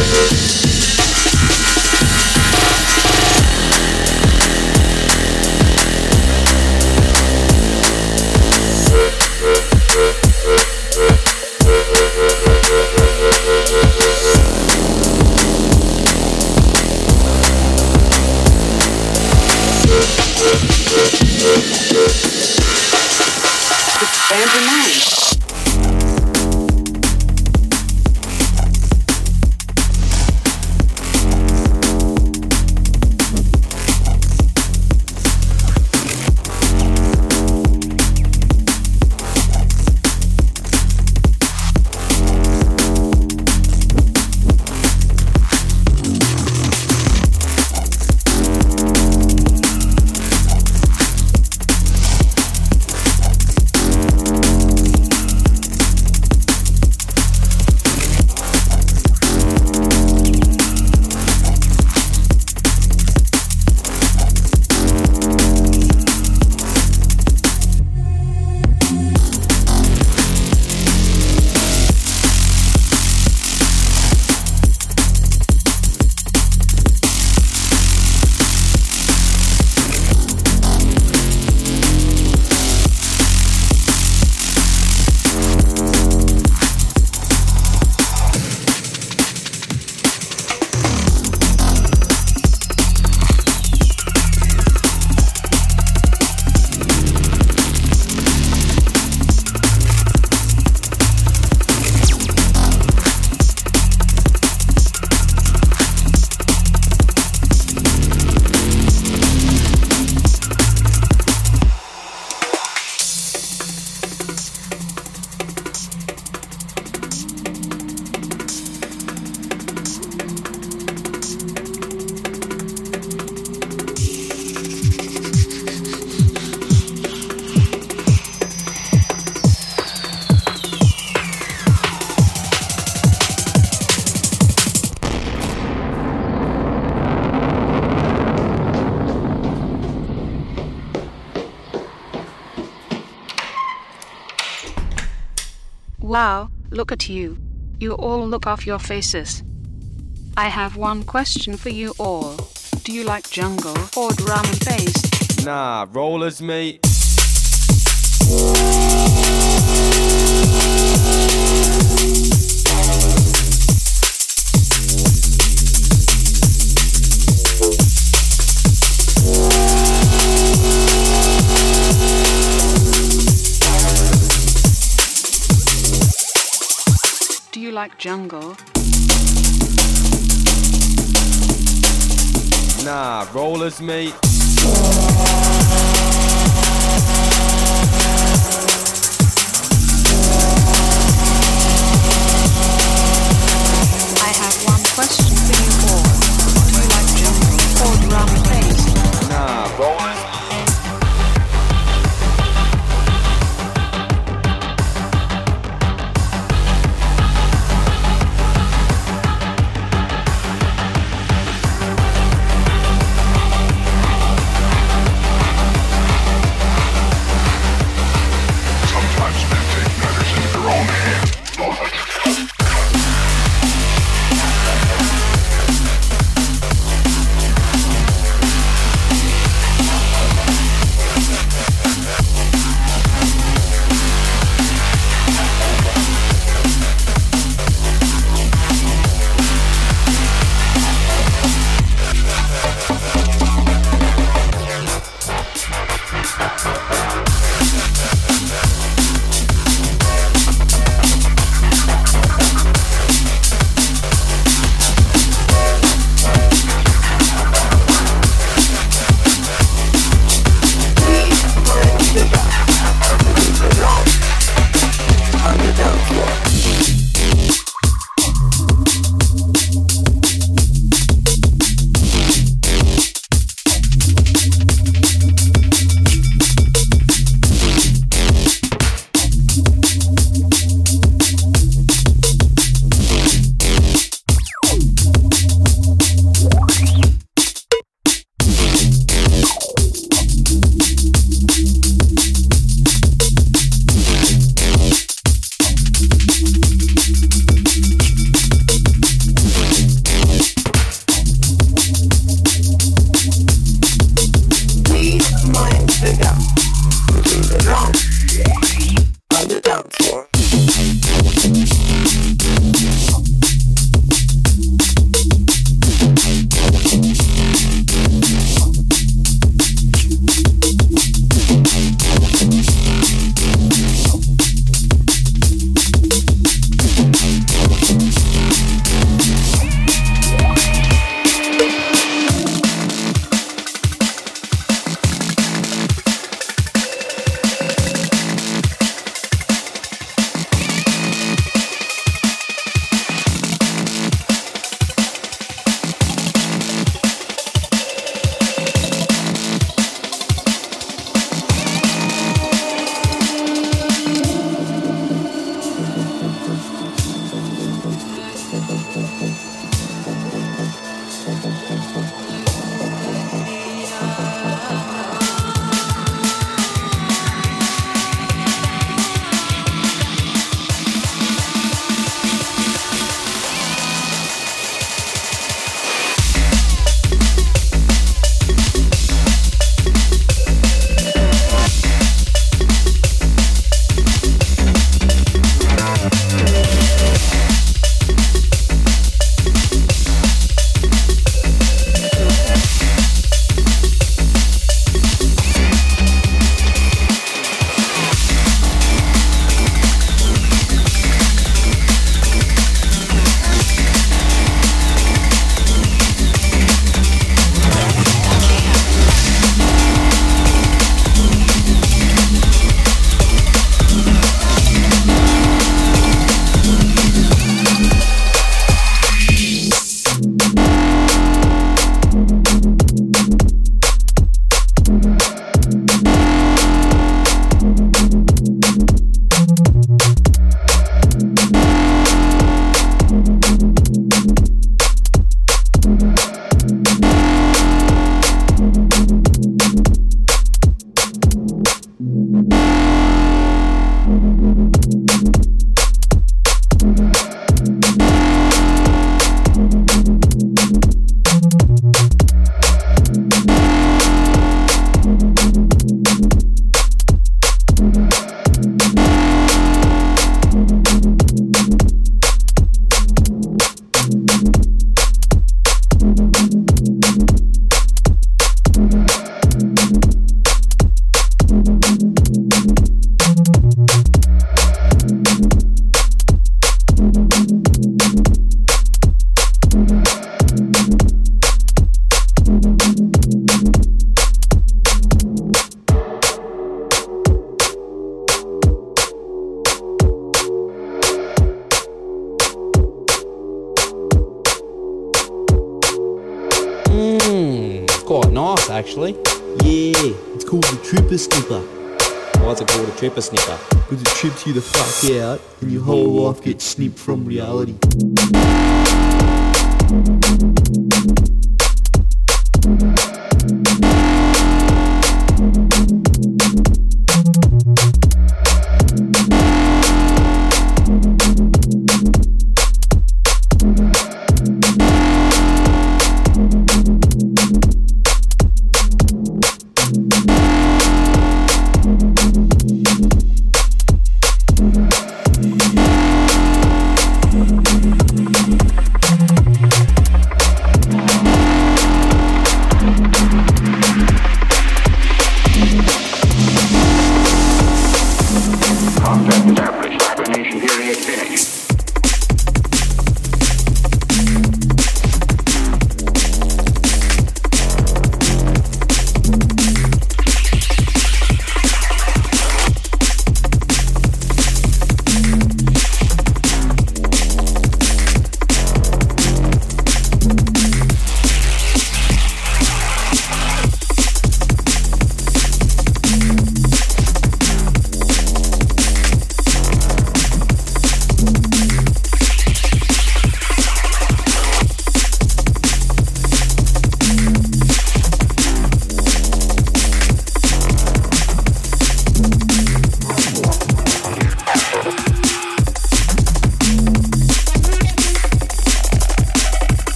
Wow, look at you. You all look off your faces. I have one question for you all. Do you like jungle or drum and bass? Nah, rollers, mate. like jungle. Nah, rollers, mate. question for you all. Do you like jungle or drum bass? Nah, rollers.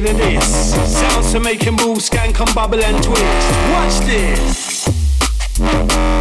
Wickeder this. Sounds to make him move, scan, come bubble and twist. Watch this.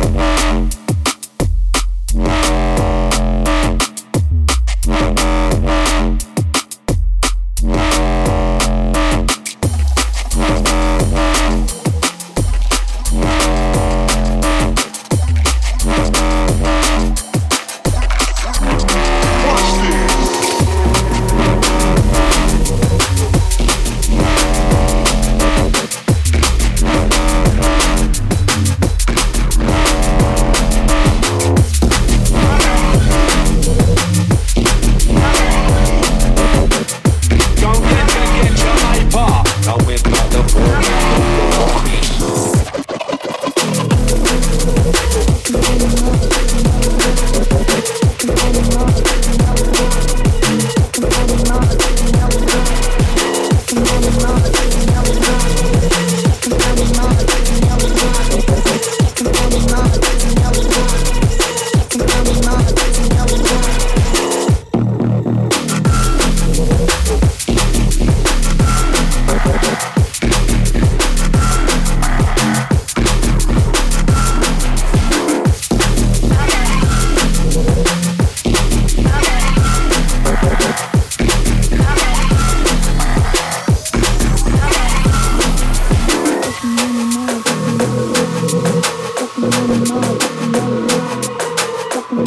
Check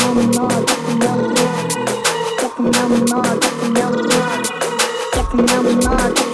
me out,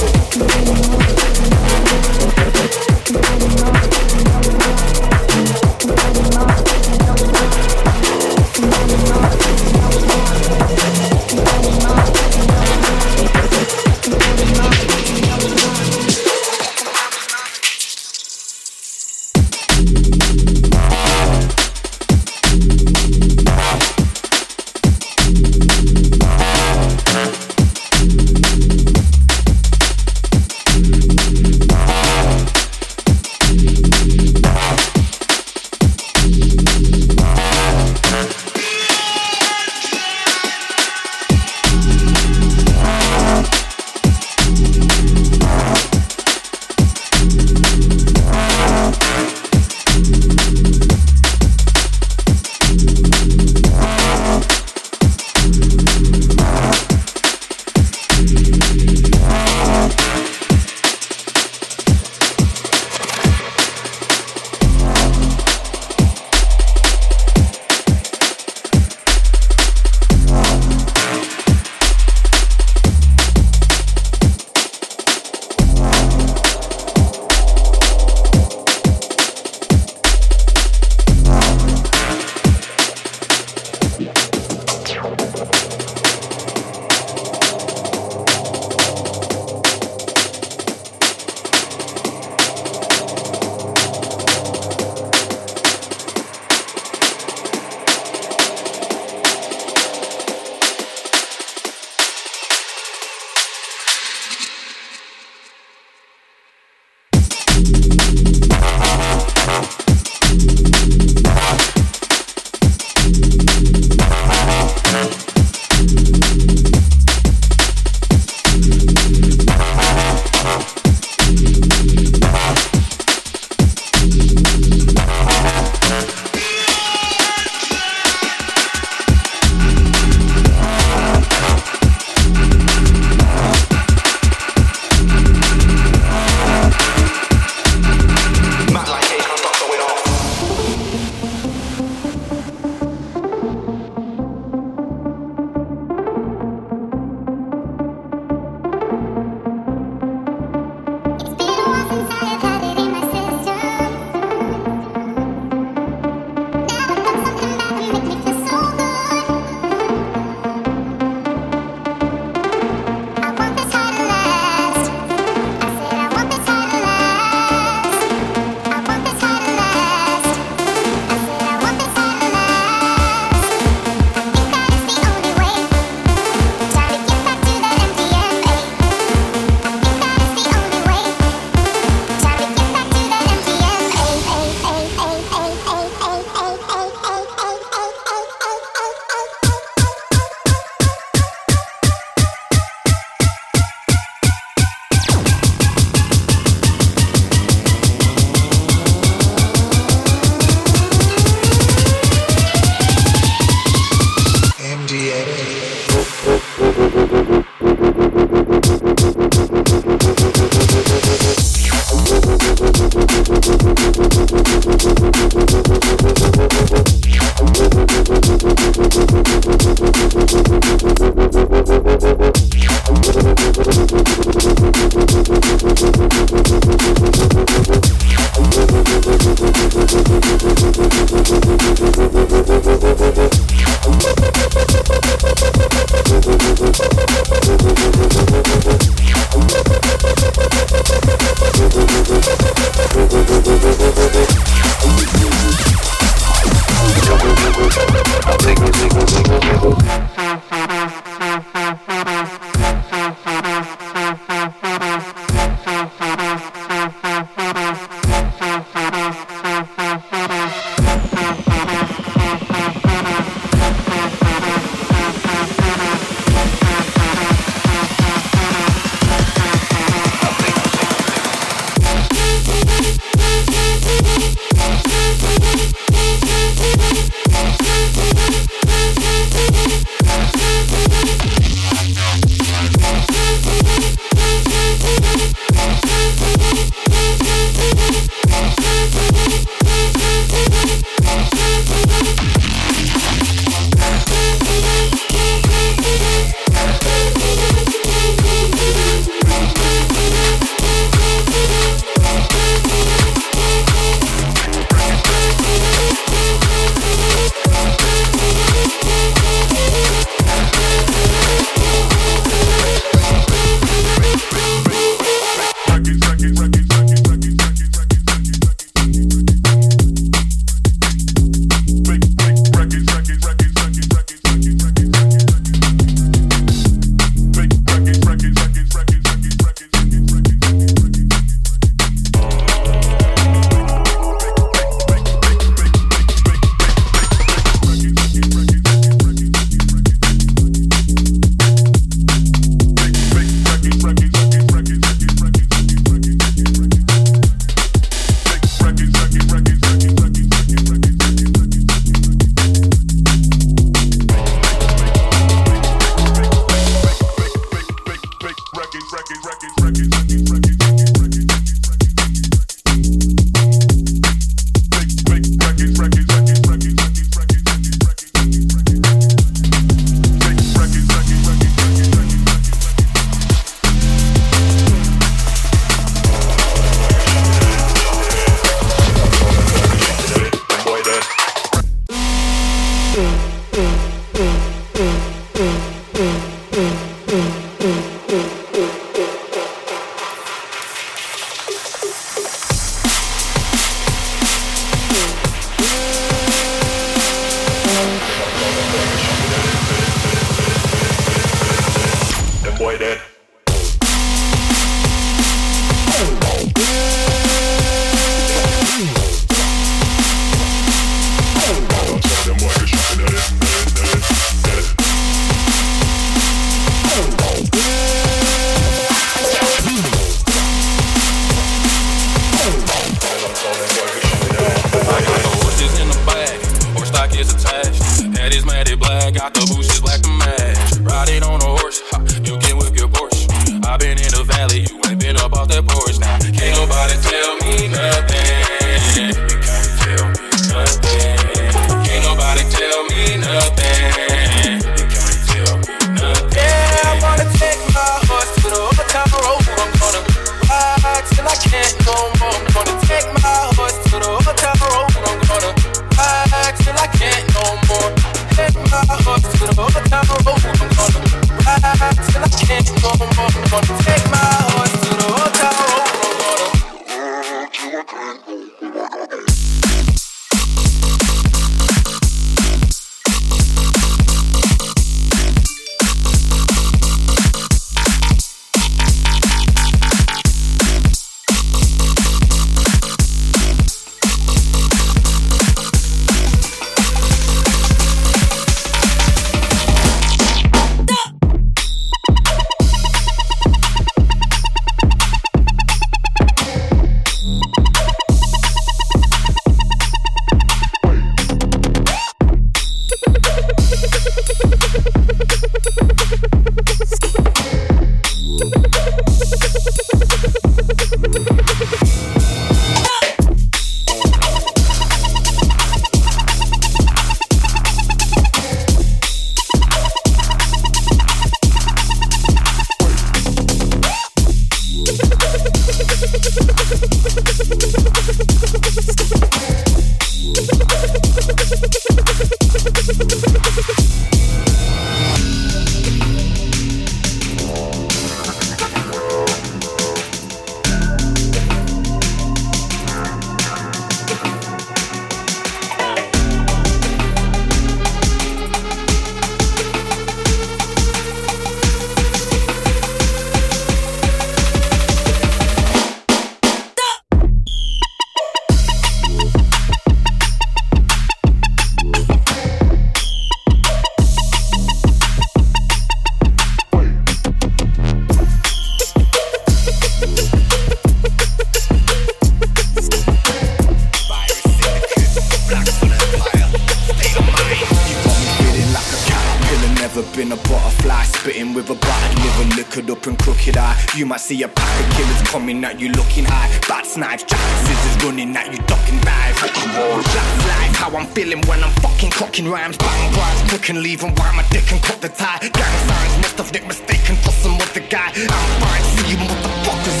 I'm feeling when I'm fucking cocking rhymes. Bang rhymes, quick and leave and why my dick and cut the tie. Gang signs must have nicked mistaken for some other guy. I'm fine, see you motherfuckers.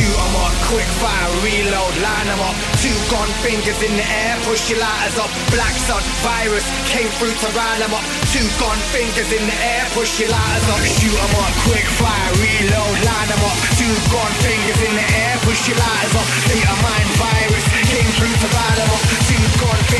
You, I'm on quick fire, reload, line them up. Two gun fingers in the air, push your lighters up. Black sun, virus, came through to rile them up. Two gun fingers in the air, push your lighters up. Shoot them up, quick fire, reload, line them up. Two gun fingers in the air, push your lighters up. Data mind virus, them up. Two gun